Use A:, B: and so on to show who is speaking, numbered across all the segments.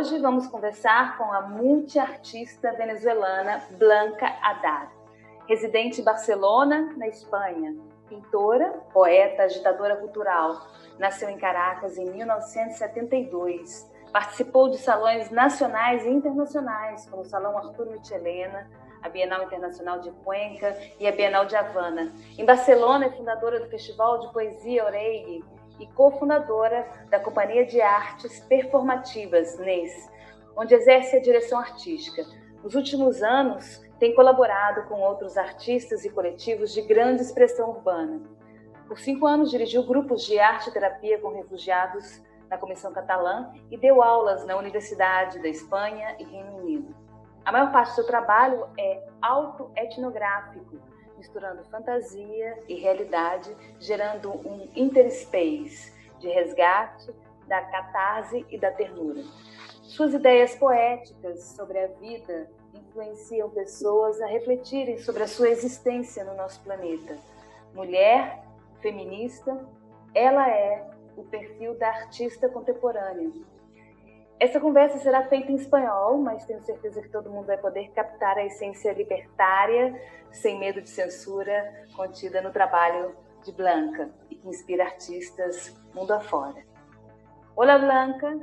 A: Hoje vamos conversar com a multiartista venezuelana Blanca Haddad, residente em Barcelona, na Espanha, pintora, poeta, agitadora cultural. Nasceu em Caracas em 1972. Participou de salões nacionais e internacionais, como o Salão Arthur Michelena, a Bienal Internacional de Cuenca e a Bienal de Havana. Em Barcelona, é fundadora do Festival de Poesia Oreille e cofundadora da Companhia de Artes Performativas, NES, onde exerce a direção artística. Nos últimos anos, tem colaborado com outros artistas e coletivos de grande expressão urbana. Por cinco anos, dirigiu grupos de arte e terapia com refugiados na Comissão Catalã e deu aulas na Universidade da Espanha e Reino Unido. A maior parte do seu trabalho é autoetnográfico, misturando fantasia e realidade, gerando um interspace de resgate da catarse e da ternura. Suas ideias poéticas sobre a vida influenciam pessoas a refletirem sobre a sua existência no nosso planeta. Mulher, feminista, ela é o perfil da artista contemporânea, essa conversa será feita em espanhol, mas tenho certeza que todo mundo vai poder captar a essência libertária, sem medo de censura, contida no trabalho de Blanca e que inspira artistas mundo afora. Olá, Blanca.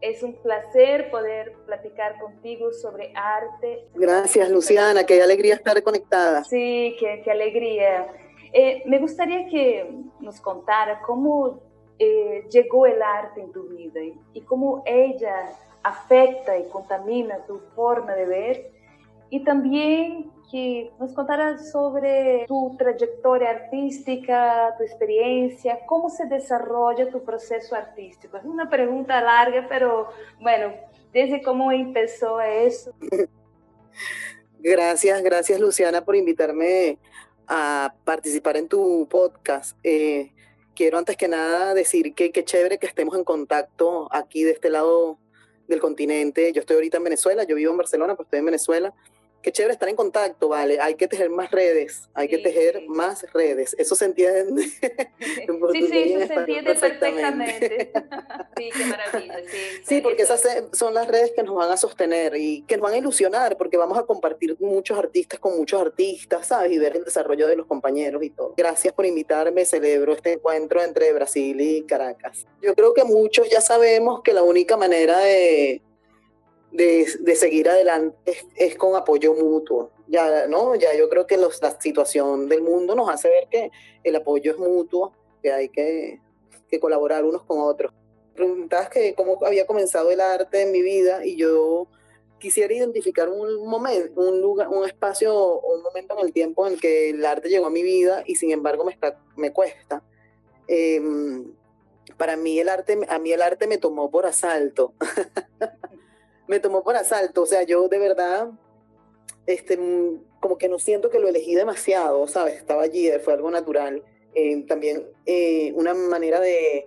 A: É um prazer poder platicar contigo sobre arte.
B: Gracias, Luciana. Qué alegría estar conectada.
A: Sí, qué, qué alegría. Eh, me gustaría que nos contara cómo eh, llegó el arte en tu vida y, cómo ella afecta y contamina tu forma de ver y también que nos contaras sobre tu trayectoria artística, tu experiencia, cómo se desarrolla tu proceso artístico. Es una pregunta larga, pero bueno, desde cómo empezó eso.
B: Gracias, gracias Luciana por invitarme a participar en tu podcast. Eh, quiero antes que nada decir que qué chévere que estemos en contacto aquí de este lado del continente. Yo estoy ahorita en Venezuela, yo vivo en Barcelona, pero estoy en Venezuela qué chévere estar en contacto, ¿vale? Hay que tejer más redes, hay que tejer más redes. Eso se entiende.
A: sí, sí, eso se entiende perfectamente. sí, qué maravilla. Sí,
B: sí porque esas son las redes que nos van a sostener y que nos van a ilusionar, porque vamos a compartir muchos artistas con muchos artistas, ¿sabes? Y ver el desarrollo de los compañeros y todo. Gracias por invitarme, celebro este encuentro entre Brasil y Caracas. Yo creo que muchos ya sabemos que la única manera de de, seguir adelante es, con apoyo mutuo. Ya, ¿no? ya yo creo que la situación del mundo nos hace ver que el apoyo es mutuo, que hay que, que colaborar unos con otros. Preguntabas que cómo había comenzado el arte en mi vida y yo quisiera identificar un momento, un lugar, un espacio, un momento en el tiempo en el que el arte llegó a mi vida y sin embargo me, está, me cuesta. Em, para mí el arte, a mí el arte me tomó por asalto. me tomó por asalto. O sea, yo de verdad, este, mm, como que no siento que lo elegí demasiado, ¿sabes? Estaba allí, fue algo natural. Eh, también eh, una manera de,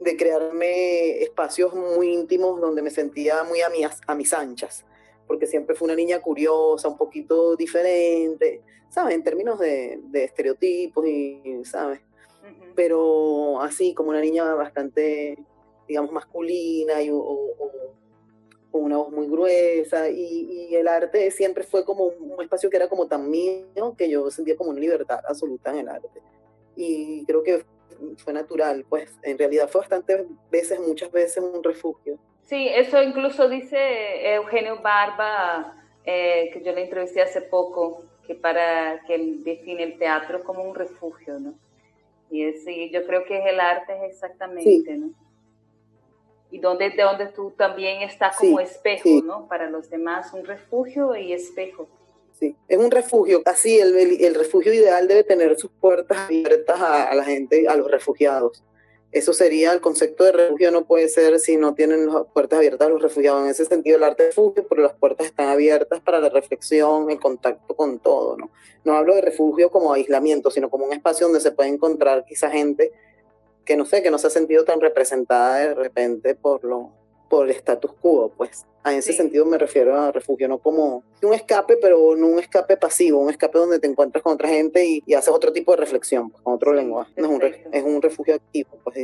B: de, crearme espacios muy íntimos donde me sentía muy a, a mis anchas, porque siempre fue una niña curiosa, un poquito diferente, ¿sabes? En términos de, de estereotipos y, ¿sabes? Pero así, como una niña bastante, digamos, masculina y, con una voz muy gruesa y, el arte siempre fue como un espacio que era como tan mío que yo sentía como una libertad absoluta en el arte. Y creo que fue natural, pues en realidad fue bastantes veces, muchas veces un refugio.
A: Sí, eso incluso dice Eugenio Barba, eh, que yo le entrevisté hace poco, que para que define el teatro como un refugio, ¿no? Y es, yo creo que el arte es exactamente, ¿no? Y donde, de donde tú también estás como espejo, ¿no? Para los demás, un refugio y espejo.
B: Sí, es un refugio, así el, el, refugio ideal debe tener sus puertas abiertas a, la gente, a los refugiados. Eso sería el concepto de refugio, no puede ser si no tienen las puertas abiertas a los refugiados. En ese sentido, el arte de refugio, pero las puertas están abiertas para la reflexión, el contacto con todo, ¿no? No hablo de refugio como aislamiento, sino como un espacio donde se puede encontrar quizá gente que no sé, que no se ha sentido tan representada de repente por, lo, por el status quo, pues. En ese sentido me refiero a refugio, no como un escape, pero no un escape pasivo, un escape donde te encuentras con otra gente y, haces otro tipo de reflexión, pues, con otro lenguaje. No es, un es un refugio activo. Pues,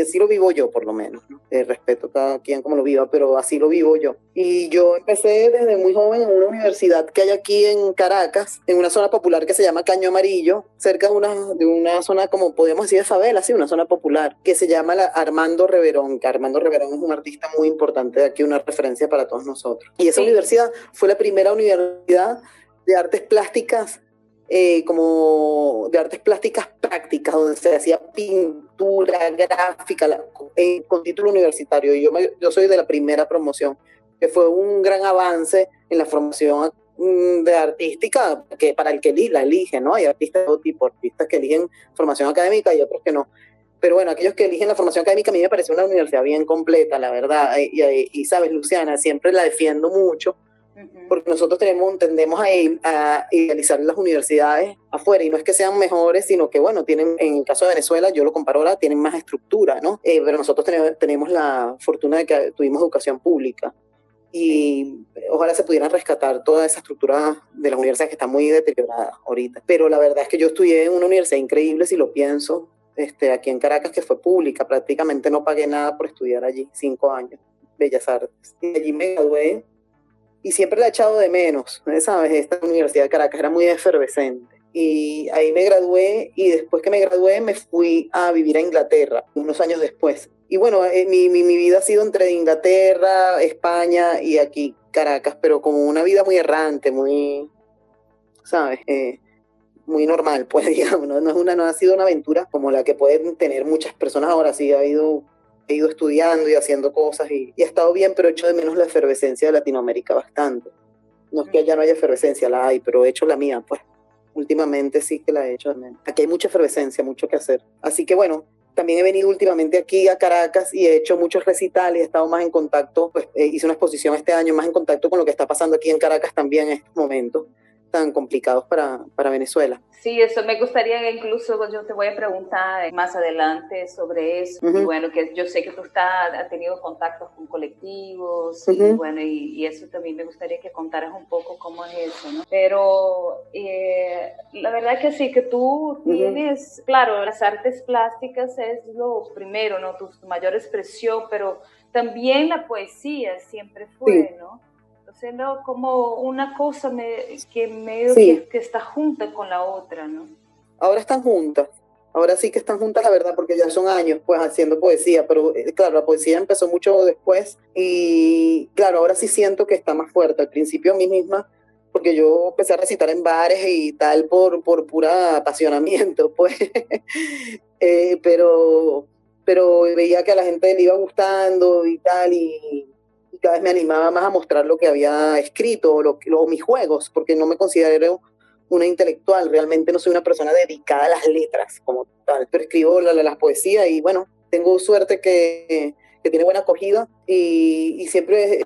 B: así lo vivo yo, por lo menos. respeto a cada quien como lo viva, pero así lo vivo yo. Y yo empecé desde muy joven en una universidad que hay aquí en Caracas, en una zona popular que se llama Caño Amarillo, cerca de una, de una zona, como podemos decir, de favela, sí, una zona popular, que se llama la Armando Reverón, que Armando Reverón es un artista muy importante de aquí, una referencia para todos nosotros. Y esa universidad fue la primera universidad de artes plásticas, eh, como de artes plásticas prácticas, donde se hacía pintura, gráfica, eh, con título universitario. Y yo, yo soy de la primera promoción, que fue un gran avance en la formación mm, de artística que para el que la elige, ¿no? Hay artistas de todo tipo, artistas que eligen formación académica y otros que no pero bueno, aquellos que eligen la formación académica, a mí me parece una universidad bien completa, la verdad, y, sabes, Luciana, siempre la defiendo mucho, porque nosotros tenemos, tendemos a, a, idealizar las universidades afuera, y no es que sean mejores, sino que, bueno, tienen, en el caso de Venezuela, yo lo comparo ahora, tienen más estructura, ¿no? Eh, pero nosotros tenemos, tenemos la fortuna de que tuvimos educación pública, y ojalá se pudieran rescatar toda esa estructura de las universidades que está muy deteriorada ahorita. Pero la verdad es que yo estudié en una universidad increíble, si lo pienso, este, aquí en Caracas, que fue pública, prácticamente no pagué nada por estudiar allí, cinco años, Bellas Artes. Y allí me gradué y siempre la he echado de menos, ¿sabes? Esta Universidad de Caracas era muy efervescente. Y ahí me gradué y después que me gradué me fui a vivir a Inglaterra, unos años después. Y bueno, eh, mi, mi, mi vida ha sido entre Inglaterra, España y aquí, Caracas, pero como una vida muy errante, muy, ¿sabes? Eh, muy normal, pues digamos, ¿no? es una, no ha sido una aventura como la que pueden tener muchas personas ahora, sí, ha ido, he ido estudiando y haciendo cosas y, y ha estado bien, pero he hecho de menos la efervescencia de Latinoamérica bastante. No es que allá no haya efervescencia, la hay, pero he hecho la mía, pues últimamente sí que la he hecho de menos. Aquí hay mucha efervescencia, mucho que hacer. Así que bueno, también he venido últimamente aquí a Caracas y he hecho muchos recitales, he estado más en contacto, pues eh, hice una exposición este año, más en contacto con lo que está pasando aquí en Caracas también en estos momentos tan complicados para, para Venezuela.
A: Sí, eso me gustaría incluso, yo te voy a preguntar más adelante sobre eso. Y bueno, que yo sé que tú estás, has tenido contactos con colectivos y bueno, y, eso también me gustaría que contaras un poco cómo es eso, ¿no? Pero eh, la verdad que sí, que tú tienes, claro, las artes plásticas es lo primero, ¿no? Tu mayor expresión, pero también la poesía siempre fue, ¿no? Siendo como una cosa que medio que, está junta con la otra, ¿no?
B: Ahora están juntas, ahora sí que están juntas, la verdad, porque ya son años pues haciendo poesía, pero eh, claro, la poesía empezó mucho después y claro, ahora sí siento que está más fuerte. Al principio a mí misma, porque yo empecé a recitar en bares y tal por, por pura apasionamiento, pues, eh, pero, pero veía que a la gente le iba gustando y tal, y cada vez me animaba más a mostrar lo que había escrito, lo, lo, mis juegos, porque no me considero una intelectual, realmente no soy una persona dedicada a las letras como tal, pero escribo la, la, poesía y bueno, tengo suerte que, que tiene buena acogida y, y, siempre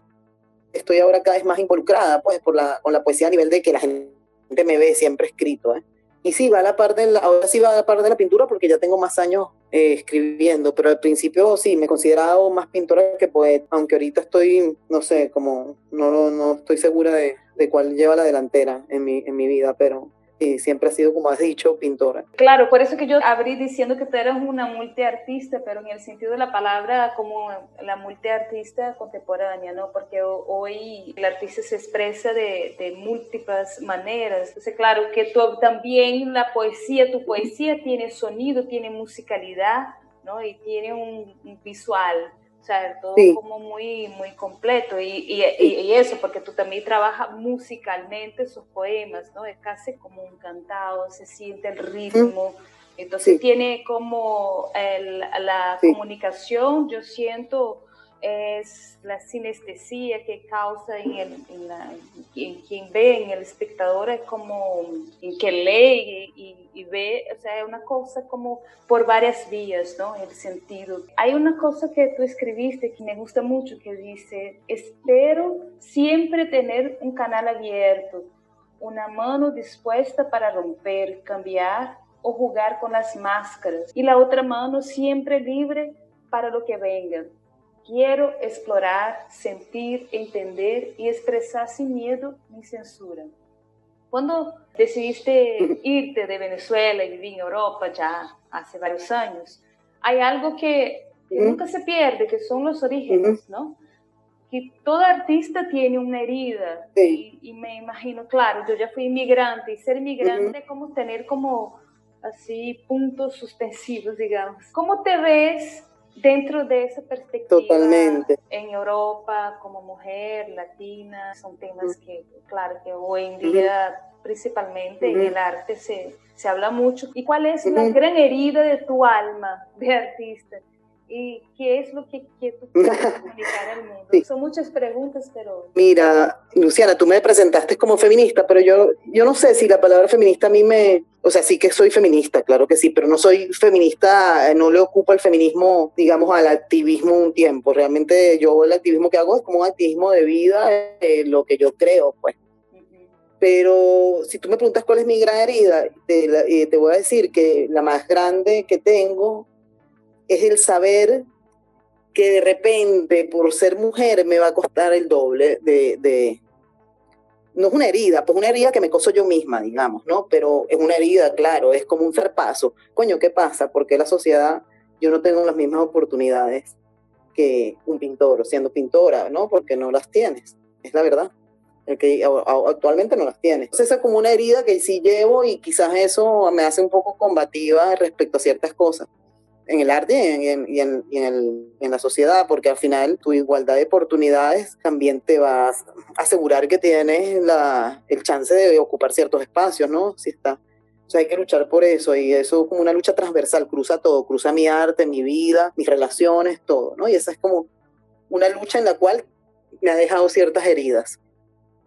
B: estoy ahora cada vez más involucrada pues, por la, con la poesía a nivel de que la gente me ve siempre escrito. ¿eh? Y sí, va a la parte de la, ahora sí va a la parte de la pintura porque ya tengo más años eh, escribiendo, pero al principio sí, me he considerado más pintora que poeta, aunque ahorita estoy, no sé, como no, no estoy segura de, de cuál lleva la delantera en mi, en mi vida, pero y siempre ha sido, como has dicho, pintora.
A: Claro, por eso que yo abrí diciendo que tú eres una multiartista, pero en el sentido de la palabra como la multiartista contemporánea, ¿no? Porque hoy el artista se expresa de, de múltiples maneras. Entonces, claro, que tú, también la poesía, tu poesía tiene sonido, tiene musicalidad, ¿no? Y tiene un, un visual sea, todo como muy, muy completo. Y, y, y, eso, porque tú también trabajas musicalmente sus poemas, ¿no? Es casi como un cantado, se siente el ritmo. Entonces tiene como el, la comunicación, yo siento es la sinestesia que causa en, el, en, en, quien ve, en el espectador, es como en que lee y, ve, o sea, es una cosa como por varias vías, ¿no? El sentido. Hay una cosa que tú escribiste que me gusta mucho, que dice, espero siempre tener un canal abierto, una mano dispuesta para romper, cambiar o jugar con las máscaras, y la otra mano siempre libre para lo que venga quiero explorar, sentir, entender y expresar sin miedo ni censura. Cuando decidiste irte de Venezuela y vivir en Europa ya hace varios años, hay algo que, nunca se pierde, que son los orígenes, ¿no? Que todo artista tiene una herida y, me imagino, claro, yo ya fui inmigrante y ser inmigrante es como tener como así puntos suspensivos, digamos. ¿Cómo te ves dentro de esa perspectiva
B: Totalmente.
A: en Europa como mujer latina? Son temas que, claro, que hoy en día principalmente en el arte se, se habla mucho. ¿Y cuál es la gran herida de tu alma de artista? ¿Y qué es lo que, que tú quieres comunicar al mundo? Son muchas preguntas, pero...
B: Mira, Luciana, tú me presentaste como feminista, pero yo, yo no sé si la palabra feminista a mí me... O sea, sí que soy feminista, claro que sí, pero no soy feminista, no le ocupo el feminismo, digamos, al activismo un tiempo. Realmente yo el activismo que hago es como un activismo de vida, eh, lo que yo creo, pues. Pero si tú me preguntas cuál es mi gran herida, te, eh, te voy a decir que la más grande que tengo es el saber que de repente por ser mujer me va a costar el doble de, no es una herida, pues una herida que me coso yo misma, digamos, ¿no? Pero es una herida, claro, es como un zarpazo. Coño, ¿qué pasa? Porque la sociedad, yo no tengo las mismas oportunidades que un pintor, siendo pintora, ¿no? Porque no las tienes, es la verdad. El que actualmente no las tienes. Entonces, esa es como una herida que sí llevo y quizás eso me hace un poco combativa respecto a ciertas cosas en el arte y, en, y, en, el, en, la sociedad, porque al final tu igualdad de oportunidades también te va a asegurar que tienes la, el chance de ocupar ciertos espacios, ¿no? Si está. O sea, hay que luchar por eso y eso es como una lucha transversal, cruza todo, cruza mi arte, mi vida, mis relaciones, todo, ¿no? Y esa es como una lucha en la cual me ha dejado ciertas heridas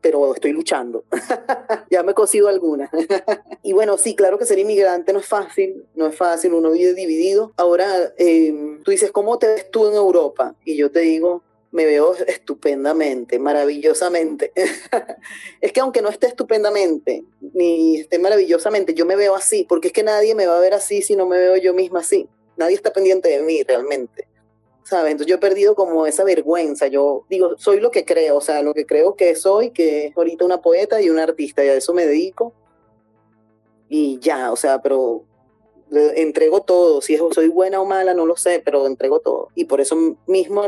B: pero estoy luchando. ya me he cosido algunas. y bueno, sí, claro que ser inmigrante no es fácil, no es fácil, uno vive dividido. Ahora, em, tú dices, ¿cómo te ves tú en Europa? Y yo te digo, me veo estupendamente, maravillosamente. es que aunque no esté estupendamente, ni esté maravillosamente, yo me veo así, porque es que nadie me va a ver así si no me veo yo misma así. Nadie está pendiente de mí realmente. ¿Sabes? Entonces yo he perdido como esa vergüenza, yo digo, soy lo que creo, o sea, lo que creo que soy, que es ahorita una poeta y una artista, y a eso me dedico. Y ya, o sea, pero entrego todo, si soy buena o mala, no lo sé, pero entrego todo. Y por eso mismo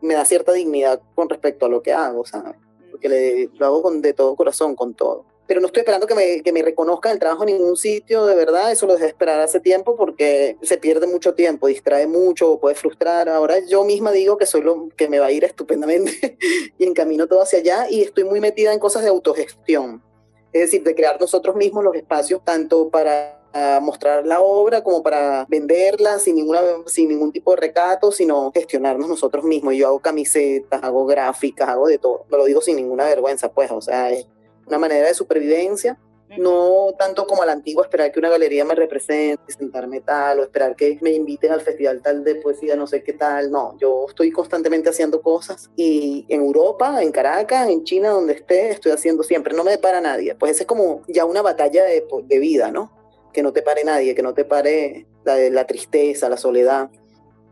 B: me da cierta dignidad con respecto a lo que hago, ¿sabes? Porque lo hago con, de todo corazón, con todo pero no estoy esperando que me, que me reconozcan el trabajo en ningún sitio, de verdad, eso lo dejé esperar hace tiempo porque se pierde mucho tiempo, distrae mucho, puede frustrar. Ahora yo misma digo que soy lo que me va a ir estupendamente y encamino todo hacia allá y estoy muy metida en cosas de autogestión, es decir, de crear nosotros mismos los espacios, tanto para mostrar la obra como para venderla sin, ninguna, sin ningún tipo de recato, sino gestionarnos nosotros mismos. Yo hago camisetas, hago gráficas, hago de todo. Me lo digo sin ninguna vergüenza, pues, o sea, es, una manera de supervivencia, no tanto como a la antigua esperar que una galería me represente, sentarme tal, o esperar que me inviten al festival tal de poesía, no sé qué tal, no, yo estoy constantemente haciendo cosas. Y en Europa, en Caracas, en China, donde esté, estoy haciendo siempre, no me depara nadie, pues esa es como ya una batalla de, de vida, ¿no? Que no te pare nadie, que no te pare la, la tristeza, la soledad,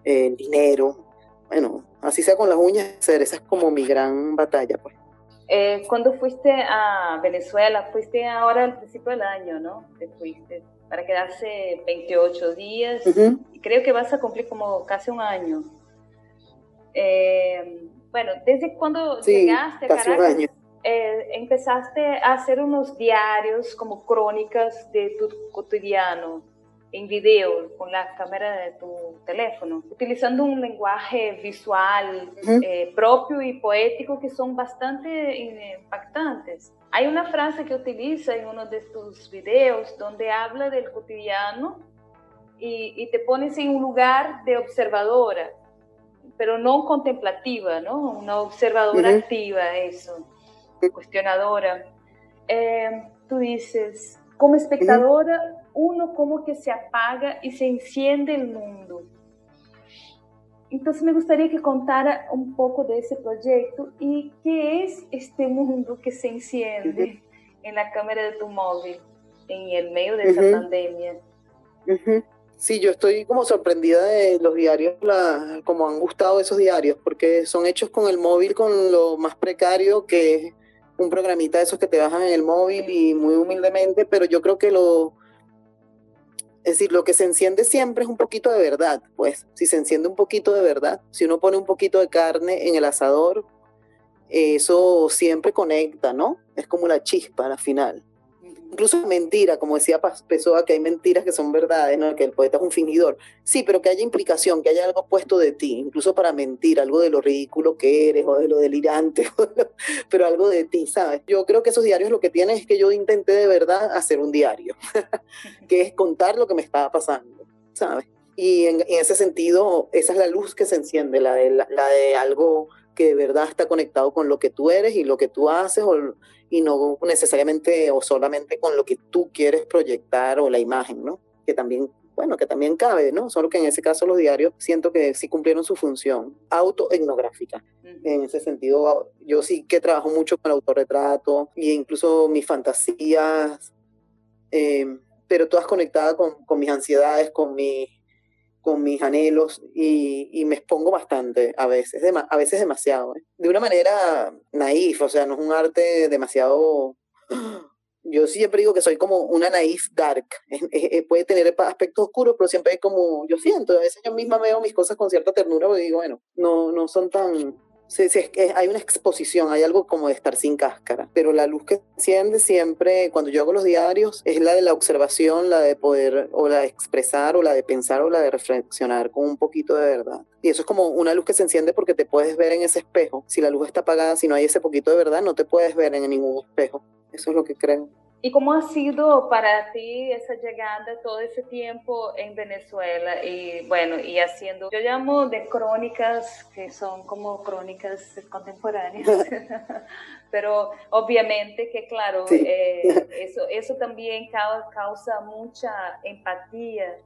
B: el dinero, bueno, así sea con las uñas, esa es como mi gran batalla, pues.
A: Eh, cuando fuiste a Venezuela, fuiste ahora al principio del año, ¿no? Te fuiste para quedarse 28 días. Y creo que vas a cumplir como casi un año. Eh, bueno, desde cuando llegaste a Caracas, eh, empezaste a hacer unos diarios como crónicas de tu cotidiano en video con la cámara de tu teléfono, utilizando un lenguaje visual eh, propio y poético que son bastante impactantes. Hay una frase que utiliza en uno de tus videos donde habla del cotidiano y, te pones en un lugar de observadora, pero no contemplativa, ¿no? Una observadora activa, eso, cuestionadora. Eh, tú dices, como espectadora, uno como que se apaga y se enciende el mundo. Entonces me gustaría que contara un poco de ese proyecto y qué es este mundo que se enciende en la cámara de tu móvil en el medio de esa pandemia.
B: Sí, yo estoy como sorprendida de los diarios, la, como han gustado esos diarios, porque son hechos con el móvil, con lo más precario que es un programita de esos que te bajan en el móvil y muy humildemente, pero yo creo que lo, es decir, lo que se enciende siempre es un poquito de verdad, pues si se enciende un poquito de verdad, si uno pone un poquito de carne en el asador, eso siempre conecta, ¿no? Es como la chispa al final incluso mentira, como decía Pessoa, que hay mentiras que son verdades, ¿no? que el poeta es un fingidor. Sí, pero que haya implicación, que haya algo puesto de ti, incluso para mentir, algo de lo ridículo que eres o de lo delirante, pero algo de ti, ¿sabes? Yo creo que esos diarios lo que tienen es que yo intenté de verdad hacer un diario, que es contar lo que me estaba pasando, ¿sabes? Y en, ese sentido, esa es la luz que se enciende, la de, la, la de algo que de verdad está conectado con lo que tú eres y lo que tú haces o, y no necesariamente o solamente con lo que tú quieres proyectar o la imagen, ¿no? Que también, bueno, que también cabe, ¿no? Solo que en ese caso los diarios siento que sí cumplieron su función autoetnográfica. En ese sentido, yo sí que trabajo mucho con el autorretrato e incluso mis fantasías, eh, pero todas conectadas con, con mis ansiedades, con mi con mis anhelos y, me expongo bastante a veces, a veces demasiado, ¿eh? de una manera naif, o sea, no es un arte demasiado... Yo siempre digo que soy como una naif dark, puede tener aspectos oscuros, pero siempre hay como, yo siento, a veces yo misma veo mis cosas con cierta ternura y digo, bueno, no, no son tan, Sí, sí, hay una exposición, hay algo como de estar sin cáscara, pero la luz que enciende siempre, cuando yo hago los diarios, es la de la observación, la de poder, o la de expresar, o la de pensar, o la de reflexionar con un poquito de verdad. Y eso es como una luz que se enciende porque te puedes ver en ese espejo. Si la luz está apagada, si no hay ese poquito de verdad, no te puedes ver en ningún espejo. Eso es lo que creo.
A: ¿Y cómo ha sido para ti esa llegada todo ese tiempo en Venezuela? Y bueno, y haciendo, yo llamo de crónicas, que son como crónicas contemporáneas, pero obviamente que claro, eh, eso, eso también causa mucha empatía.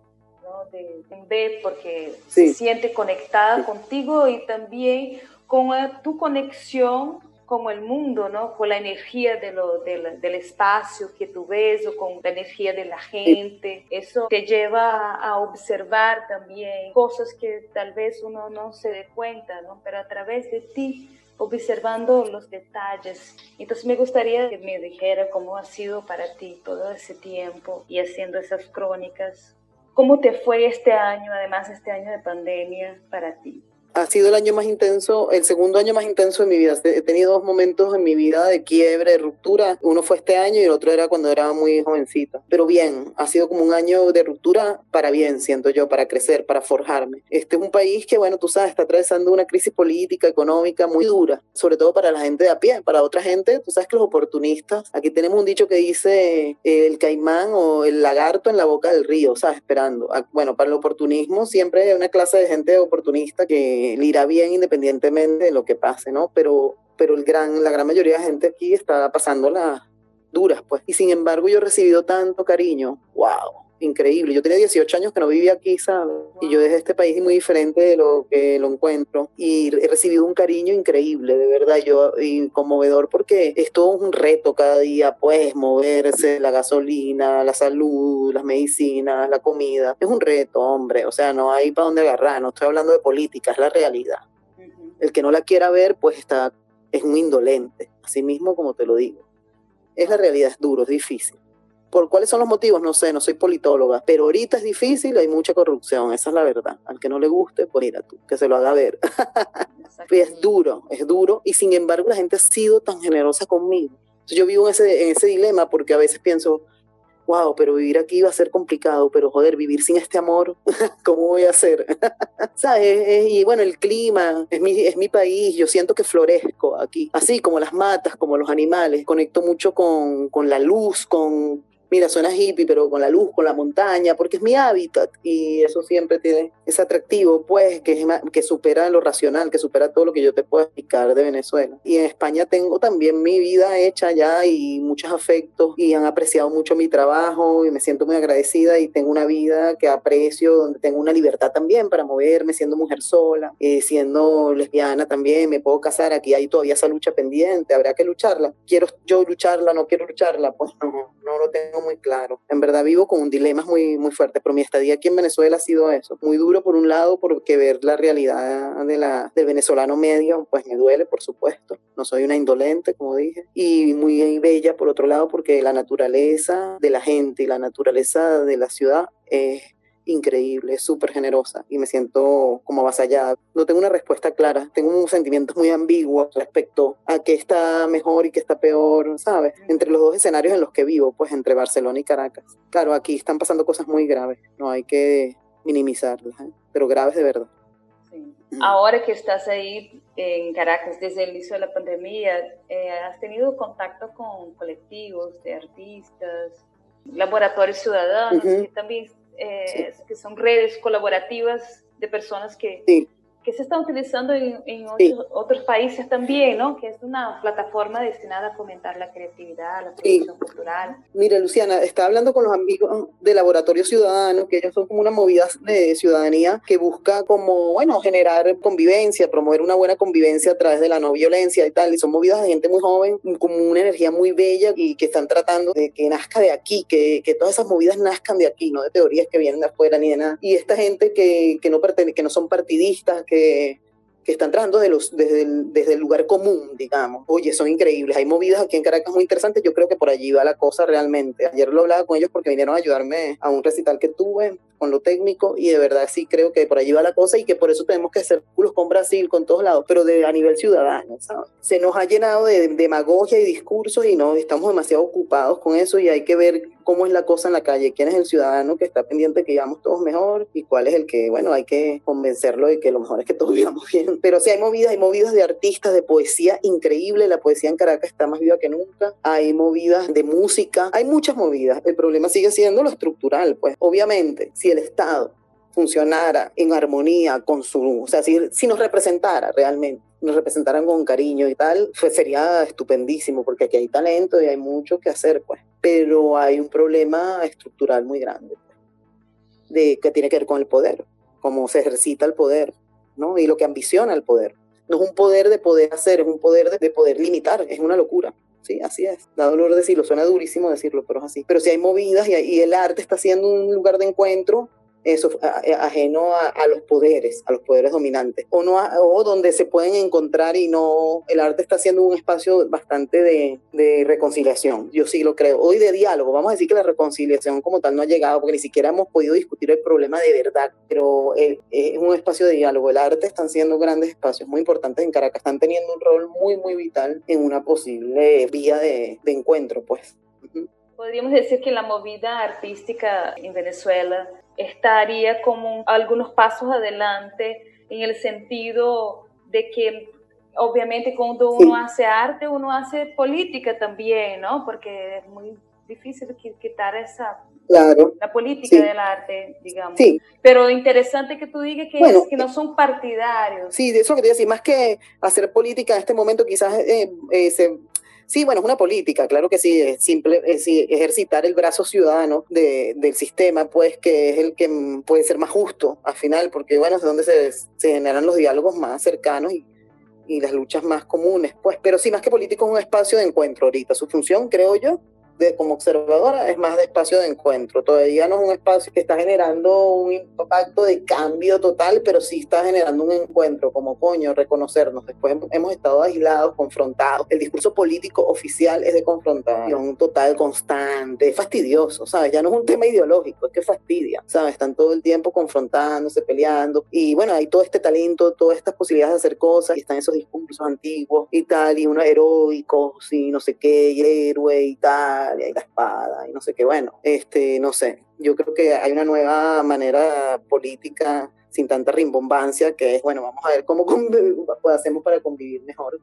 A: ¿no? De, ver porque se siente conectada contigo y también con tu conexión como el mundo, ¿no? Con la energía de lo, del espacio que tú ves o con la energía de la gente. Eso te lleva a observar también cosas que tal vez uno no se dé cuenta, ¿no? Pero a través de ti observando los detalles. Entonces me gustaría que me dijera cómo ha sido para ti todo ese tiempo y haciendo esas crónicas. ¿Cómo te fue este año, además este año de pandemia, para ti?
B: Ha sido el año más intenso, el segundo año más intenso de mi vida. He tenido dos momentos en mi vida de quiebre, de ruptura. Uno fue este año y el otro era cuando era muy jovencita. Pero bien, ha sido como un año de ruptura para bien, siento yo, para crecer, para forjarme. Este es un país que, bueno, tú sabes, está atravesando una crisis política, económica muy dura, sobre todo para la gente de a pie. Para otra gente, tú sabes que los oportunistas, aquí tenemos un dicho que dice el caimán o el lagarto en la boca del río, ¿sabes? Esperando. Ah, bueno, para el oportunismo siempre hay una clase de gente oportunista que le irá bien independientemente de lo que pase, ¿no? Pero, pero el gran, la gran mayoría de gente aquí está pasando las duras, pues. Y sin embargo yo he recibido tanto cariño, wow, increíble. Yo tenía 18 años que no vivía aquí, ¿sabes? Y yo desde este país muy diferente de lo que lo encuentro. Y he recibido un cariño increíble, de verdad, yo, y conmovedor, porque es todo un reto cada día, pues, moverse, la gasolina, la salud, las medicinas, la comida. Es un reto, hombre, o sea, no hay para dónde agarrar, no estoy hablando de política, es la realidad. El que no la quiera ver, pues está, es un indolente, así mismo como te lo digo. Es la realidad, es duro, es difícil. ¿Por cuáles son los motivos? No sé, no soy politóloga, pero ahorita es difícil, hay mucha corrupción, esa es la verdad. Al que no le guste, pues mira tú, que se lo haga ver. es duro, es duro, y sin embargo la gente ha sido tan generosa conmigo. yo vivo en ese, en ese dilema porque a veces pienso, wow, pero vivir aquí va a ser complicado, pero joder, vivir sin este amor, ¿cómo voy a hacer? ¿Sabes? Y bueno, el clima, es mi, es mi país, yo siento que florezco aquí, así como las matas, como los animales, conecto mucho con, con la luz, con mira, suena hippie, pero con la luz, con la montaña, porque es mi hábitat y eso siempre tiene ese atractivo, pues, que, que supera lo racional, que supera todo lo que yo te puedo explicar de Venezuela. Y en España tengo también mi vida hecha ya y muchos afectos y han apreciado mucho mi trabajo y me siento muy agradecida y tengo una vida que aprecio, donde tengo una libertad también para moverme, siendo mujer sola, eh, siendo lesbiana también, me puedo casar, aquí hay todavía esa lucha pendiente, habrá que lucharla. Quiero yo lucharla, no quiero lucharla, pues no, no lo tengo tengo muy claro. En verdad vivo con un dilema muy, muy fuerte, pero mi estadía aquí en Venezuela ha sido eso. Muy duro por un lado porque ver la realidad de la, del venezolano medio, pues me duele, por supuesto. No soy una indolente, como dije. Y muy bella por otro lado porque la naturaleza de la gente y la naturaleza de la ciudad es increíble, súper generosa y me siento como avasallada. No tengo una respuesta clara, tengo un sentimiento muy ambiguo respecto a qué está mejor y qué está peor, ¿sabes? Entre los dos escenarios en los que vivo, pues entre Barcelona y Caracas. Claro, aquí están pasando cosas muy graves, no hay que minimizarlas, ¿eh? pero graves de verdad.
A: Ahora que estás ahí en Caracas desde el inicio de la pandemia, eh, ¿has tenido contacto con colectivos de artistas, laboratorios ciudadanos, que también eh, que son redes colaborativas de personas que, que se están utilizando en, otros, países también, ¿no? Que es una plataforma destinada a fomentar la creatividad, la producción cultural.
B: Mira, Luciana, está hablando con los amigos de Laboratorio Ciudadano, que ellos son como una movida de ciudadanía que busca como, bueno, generar convivencia, promover una buena convivencia a través de la no violencia y tal, y son movidas de gente muy joven, como una energía muy bella y que están tratando de que nazca de aquí, que, que todas esas movidas nazcan de aquí, no de teorías que vienen de afuera ni de nada. Y esta gente que, que no, que no son partidistas, que que, están trabajando desde, los, desde, el, desde el lugar común, digamos. Oye, son increíbles. Hay movidas aquí en Caracas muy interesantes. Yo creo que por allí va la cosa realmente. Ayer lo hablaba con ellos porque vinieron a ayudarme a un recital que tuve con lo técnico y de verdad sí creo que por allí va la cosa y que por eso tenemos que hacer culos con Brasil, con todos lados, pero de, a nivel ciudadano, ¿sabes? Se nos ha llenado de, demagogia y discursos y no, estamos demasiado ocupados con eso y hay que ver cómo es la cosa en la calle, quién es el ciudadano que está pendiente de que vivamos todos mejor y cuál es el que, bueno, hay que convencerlo de que lo mejor es que todos vivamos bien. Pero sí hay movidas, hay movidas de artistas, de poesía increíble, la poesía en Caracas está más viva que nunca, hay movidas de música, hay muchas movidas, el problema sigue siendo lo estructural, pues obviamente, si el Estado funcionara en armonía con su, o sea, si, si nos representara realmente, nos representaran con cariño y tal, pues sería estupendísimo, porque aquí hay talento y hay mucho que hacer, pues. Pero hay un problema estructural muy grande, pues, de, que tiene que ver con el poder, cómo se ejercita el poder, ¿no? Y lo que ambiciona el poder. No es un poder de poder hacer, es un poder de, de poder limitar, es una locura. Sí, así es. Da dolor decirlo, suena durísimo decirlo, pero es así. Pero si hay movidas y, y el arte está siendo un lugar de encuentro eso, ajeno a, los poderes, a los poderes dominantes, o, no o donde se pueden encontrar y no, el arte está siendo un espacio bastante de, de, reconciliación, yo sí lo creo, hoy de diálogo, vamos a decir que la reconciliación como tal no ha llegado, porque ni siquiera hemos podido discutir el problema de verdad, pero es, un espacio de diálogo, el arte están siendo grandes espacios muy importantes en Caracas, están teniendo un rol muy, muy vital en una posible vía de, de encuentro, pues.
A: Podríamos decir que la movida artística en Venezuela estaría como algunos pasos adelante en el sentido de que obviamente cuando uno hace arte, uno hace política también, ¿no? Porque es muy difícil quitar esa
B: claro,
A: la política del arte, digamos. Sí. Pero interesante que tú digas que, que no son partidarios.
B: Sí, de eso que te decía, más que hacer política en este momento quizás eh, eh, se, Sí, bueno, es una política, claro que sí, es simple, es ejercitar el brazo ciudadano del sistema, pues que es el que puede ser más justo al final, porque bueno, es donde se, se generan los diálogos más cercanos y, y las luchas más comunes, pues, pero sí, más que político es un espacio de encuentro ahorita. Su función, creo yo, como observadora es más de espacio de encuentro. Todavía no es un espacio que está generando un impacto de cambio total, pero sí está generando un encuentro, como coño, reconocernos. Después hemos estado aislados, confrontados. El discurso político oficial es de confrontación total, constante, fastidioso, ¿sabes? Ya no es un tema ideológico, es que fastidia, ¿sabes? Están todo el tiempo confrontándose, peleando. Y bueno, hay todo este talento, todas estas posibilidades de hacer cosas, y están esos discursos antiguos y tal, y unos heroicos, y no sé qué, y héroe y tal y la espada y no sé qué, bueno, este, no sé, yo creo que hay una nueva manera política sin tanta rimbombancia que es, bueno, vamos a ver cómo hacemos para convivir mejor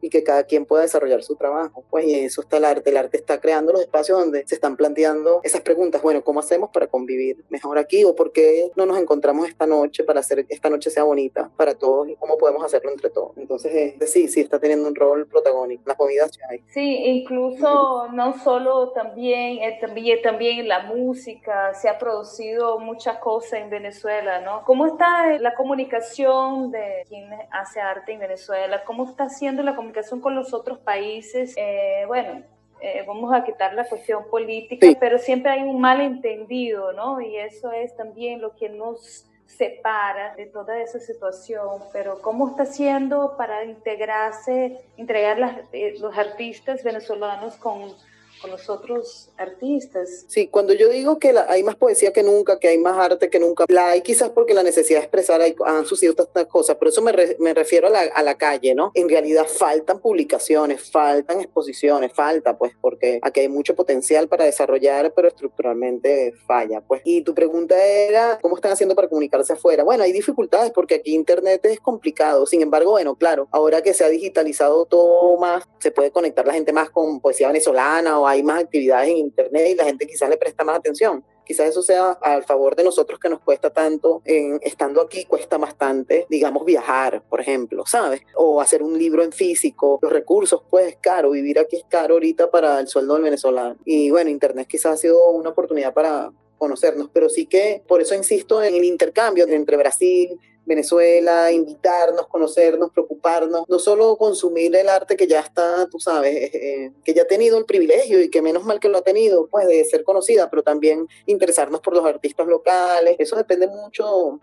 B: y que cada quien pueda desarrollar su trabajo. Pues y eso está el arte. El arte está creando los espacios donde se están planteando esas preguntas. Bueno, ¿cómo hacemos para convivir mejor aquí? ¿O por qué no nos encontramos esta noche para hacer esta noche sea bonita para todos? ¿Y cómo podemos hacerlo entre todos? Entonces, sí, sí está teniendo un rol protagónico. Las comidas hay.
A: Sí, incluso no solo también, eh, también, la música, se ha producido muchas cosas en Venezuela, ¿no? ¿Cómo está la comunicación de quien hace arte en Venezuela? ¿Cómo está haciendo la comunicación con los otros países, eh, bueno, eh, vamos a quitar la cuestión política, pero siempre hay un malentendido, ¿no? Y eso es también lo que nos separa de toda esa situación, pero ¿cómo está haciendo para integrarse, integrar eh, los artistas venezolanos con con los otros artistas.
B: Sí, cuando yo digo que hay más poesía que nunca, que hay más arte que nunca, la hay quizás porque la necesidad de expresar han sucedido tantas cosas, pero eso me, me refiero a la, a la, calle, ¿no? En realidad faltan publicaciones, faltan exposiciones, falta, pues, porque aquí hay mucho potencial para desarrollar, pero estructuralmente falla, pues. Y tu pregunta era, ¿cómo están haciendo para comunicarse afuera? Bueno, hay dificultades porque aquí Internet es complicado, sin embargo, bueno, claro, ahora que se ha digitalizado todo más, se puede conectar la gente más con poesía venezolana o hay más actividades en Internet y la gente quizás le presta más atención. Quizás eso sea al favor de nosotros que nos cuesta tanto, en, estando aquí cuesta bastante, digamos, viajar, por ejemplo, ¿sabes? O hacer un libro en físico, los recursos, pues es caro, vivir aquí es caro ahorita para el sueldo del venezolano. Y bueno, Internet quizás ha sido una oportunidad para conocernos, pero sí que por eso insisto en el intercambio entre Brasil, Venezuela, invitarnos, conocernos, preocuparnos, no solo consumir el arte que ya está, tú sabes, eh, eh, que ya ha tenido el privilegio y que menos mal que lo ha tenido, pues de ser conocida, pero también interesarnos por los artistas locales. Eso depende mucho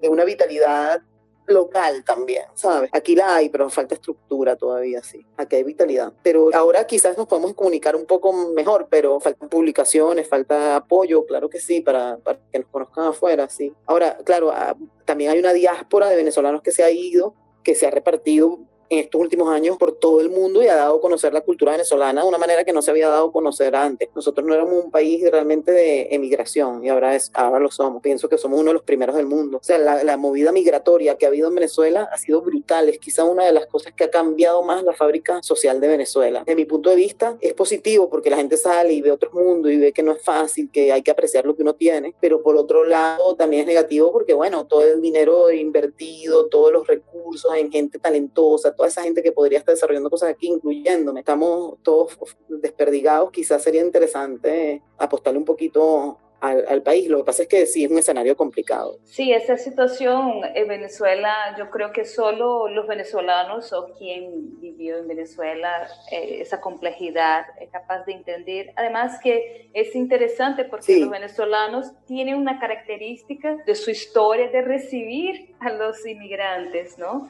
B: de una vitalidad local también, ¿sabes? Aquí la hay, pero falta estructura todavía, sí. Aquí hay vitalidad. Pero ahora quizás nos podemos comunicar un poco mejor, pero faltan publicaciones, falta apoyo, claro que sí, para, para que nos conozcan afuera, sí. Ahora, claro, ah, también hay una diáspora de venezolanos que se ha ido, que se ha repartido en estos últimos años por todo el mundo y ha dado a conocer la cultura venezolana de una manera que no se había dado a conocer antes. Nosotros no éramos un país realmente de emigración y ahora, es, ahora lo somos. Pienso que somos uno de los primeros del mundo. O sea, la, la movida migratoria que ha habido en Venezuela ha sido brutal. Es quizá una de las cosas que ha cambiado más la fábrica social de Venezuela. De mi punto de vista, es positivo porque la gente sale y ve otro mundo y ve que no es fácil, que hay que apreciar lo que uno tiene. Pero por otro lado, también es negativo porque, bueno, todo el dinero invertido, todos los recursos en gente talentosa, toda esa gente que podría estar desarrollando cosas aquí, incluyéndome. Estamos todos desperdigados, quizás sería interesante apostarle un poquito al, país. Lo que pasa es que sí es un escenario complicado.
A: Sí, esa situación en Venezuela, yo creo que solo los venezolanos o quien vivió en Venezuela eh, esa complejidad es capaz de entender. Además que es interesante porque los venezolanos tienen una característica de su historia de recibir a los inmigrantes, ¿no?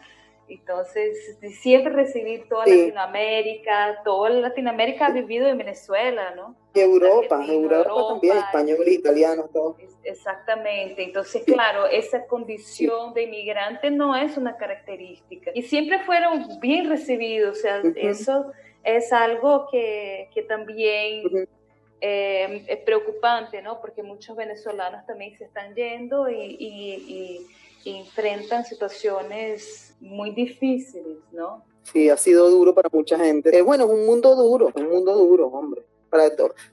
A: Entonces, siempre recibir toda Latinoamérica, toda Latinoamérica ha vivido en Venezuela, ¿no?
B: Y Europa, Europa, también, español, italiano, todo.
A: Exactamente, entonces, claro, esa condición de inmigrante no es una característica. Y siempre fueron bien recibidos, o sea, eso es algo que, que también... Eh, es preocupante, ¿no? Porque muchos venezolanos también se están yendo y, y, y enfrentan situaciones muy difíciles, ¿no?
B: Sí, ha sido duro para mucha gente. Eh, bueno, es un mundo duro, un mundo duro, hombre. Para,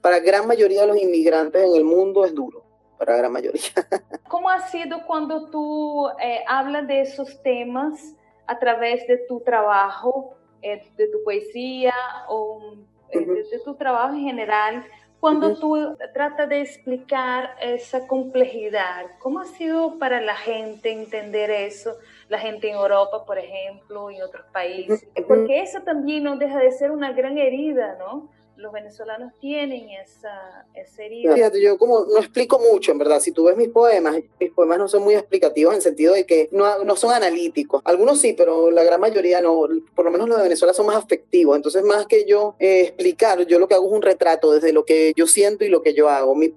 B: para gran mayoría de los inmigrantes en el mundo es duro, para la gran mayoría.
A: ¿Cómo ha sido cuando tú eh, hablas de esos temas a través de tu trabajo, eh, de tu poesía o de, tu trabajo en general? Cuando tú tratas de explicar esa complejidad, ¿cómo ha sido para la gente entender eso? La gente en Europa, por ejemplo, y en otros países. Porque eso también no deja de ser una gran herida, ¿no? Los venezolanos tienen esa, esa herida.
B: Fíjate, yo como no explico mucho, en verdad. Si tú ves mis poemas, mis poemas no son muy explicativos en el sentido de que no, no son analíticos. Algunos sí, pero la gran mayoría no. Por lo menos los de Venezuela son más afectivos. Entonces, más que yo eh, explicar, yo lo que hago es un retrato desde lo que yo siento y lo que yo hago. Mi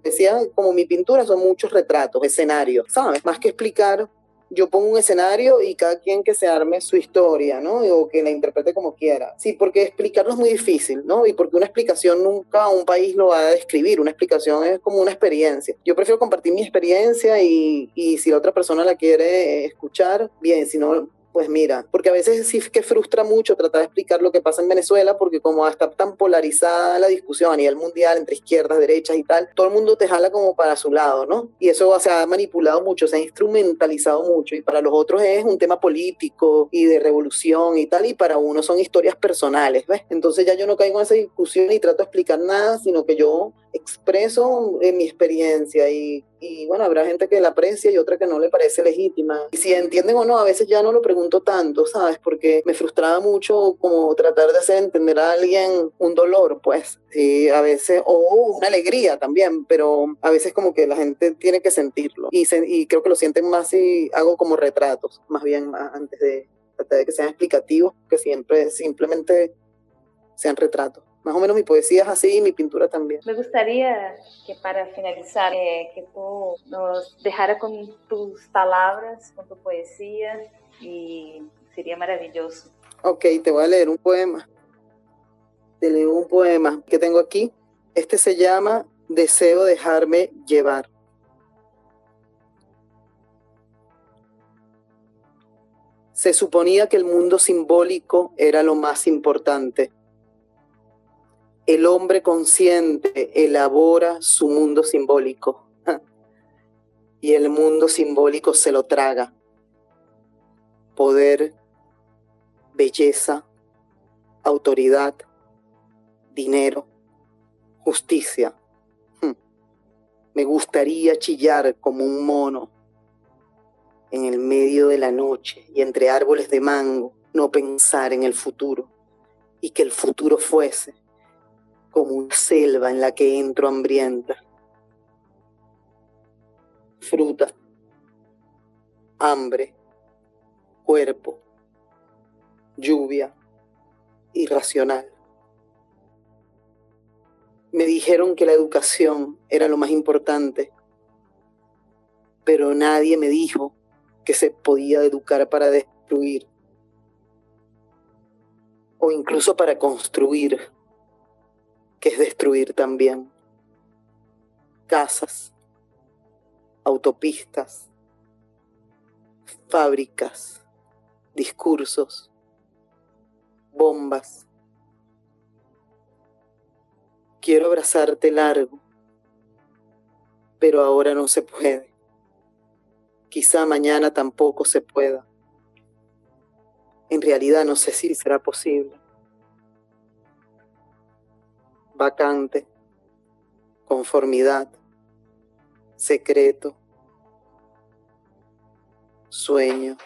B: como mi pintura, son muchos retratos, escenarios, ¿sabes? Más que explicar, yo pongo un escenario y cada quien que se arme su historia, ¿no? O que la interprete como quiera. Sí, porque explicarlo es muy difícil, ¿no? Y porque una explicación nunca un país lo va a describir, una explicación es como una experiencia. Yo prefiero compartir mi experiencia y, y si la otra persona la quiere escuchar, bien, si no, pues mira, porque a veces sí que frustra mucho tratar de explicar lo que pasa en Venezuela, porque como está tan polarizada la discusión a nivel mundial entre izquierdas, derechas y tal, todo el mundo te jala como para su lado, ¿no? Y eso se ha manipulado mucho, se ha instrumentalizado mucho, y para los otros es un tema político y de revolución y tal, y para uno son historias personales, ¿ves? Entonces ya yo no caigo en esa discusión y trato de explicar nada, sino que yo expreso en mi experiencia y, y, bueno, habrá gente que la aprecia y otra que no le parece legítima. Y si entienden o no, a veces ya no lo pregunto tanto, ¿sabes? Porque me frustraba mucho como tratar de hacer entender a alguien un dolor, pues, sí, a veces, o una alegría también, pero a veces como que la gente tiene que sentirlo y, y creo que lo sienten más si hago como retratos, más bien antes de tratar de que sean explicativos, que siempre simplemente sean retratos más o menos mi poesía es así y mi pintura también.
A: Me gustaría que para finalizar, eh, que tú nos dejara con tus palabras, con tu poesía y sería maravilloso.
B: Ok, te voy a leer un poema. Te leo un poema que tengo aquí. Este se llama Deseo dejarme llevar. Se suponía que el mundo simbólico era lo más importante el hombre consciente elabora su mundo simbólico y el mundo simbólico se lo traga. Poder, belleza, autoridad, dinero, justicia. Me gustaría chillar como un mono en el medio de la noche y entre árboles de mango, no pensar en el futuro y que el futuro fuese como una selva en la que entro hambrienta. Fruta, hambre, cuerpo, lluvia, irracional. Me dijeron que la educación era lo más importante, pero nadie me dijo que se podía educar para destruir o incluso para construir que es destruir también casas, autopistas, fábricas, discursos, bombas. Quiero abrazarte largo, pero ahora no se puede. Quizá mañana tampoco se pueda. En realidad no sé si será posible vacante, conformidad, secreto, sueño.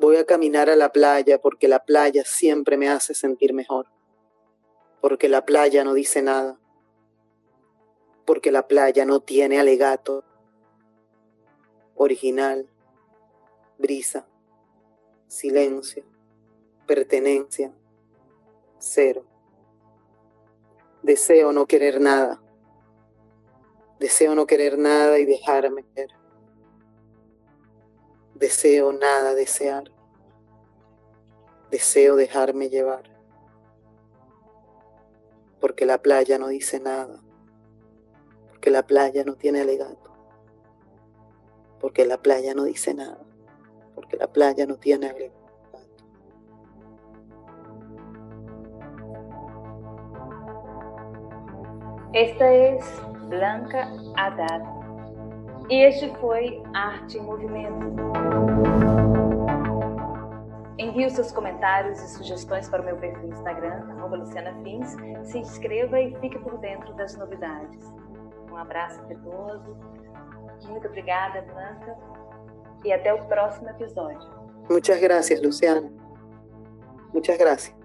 B: Voy a caminar a la playa porque la playa siempre me hace sentir mejor, porque la playa no dice nada, porque la playa no tiene alegato, original, brisa, silencio, pertenencia cero. Deseo no querer nada. Deseo no querer nada y dejarme querer. Deseo nada desear. Deseo dejarme llevar. Porque la playa no dice nada. Porque la playa no tiene alegato. Porque la playa no dice nada. Porque la playa no tiene alegato.
A: Esta é Blanca Haddad. E este foi Arte em Movimento. Envie os seus comentários e sugestões para o meu perfil Instagram, Luciana Fins. Se inscreva e fique por dentro das novidades. Um abraço afetuoso. Muito obrigada, Blanca. E até o próximo episódio.
B: Muchas gracias, Luciana. Muchas gracias.